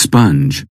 sponge.